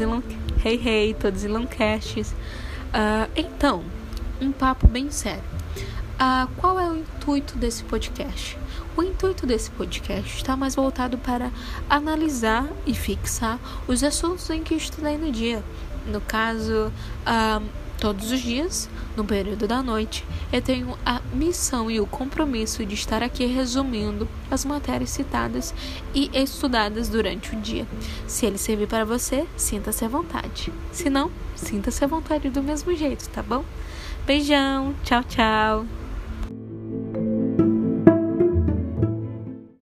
Elon... Hey, hey, todos Eloncasts. Uh, então, um papo bem sério. Uh, qual é o intuito desse podcast? O intuito desse podcast está mais voltado para analisar e fixar os assuntos em que estudei no dia. No caso, uh, todos os dias, no período da noite, eu tenho a missão e o compromisso de estar aqui resumindo as matérias citadas e estudadas durante o dia. Se ele servir para você, sinta-se à vontade. Se não, sinta-se à vontade do mesmo jeito, tá bom? Beijão, tchau, tchau.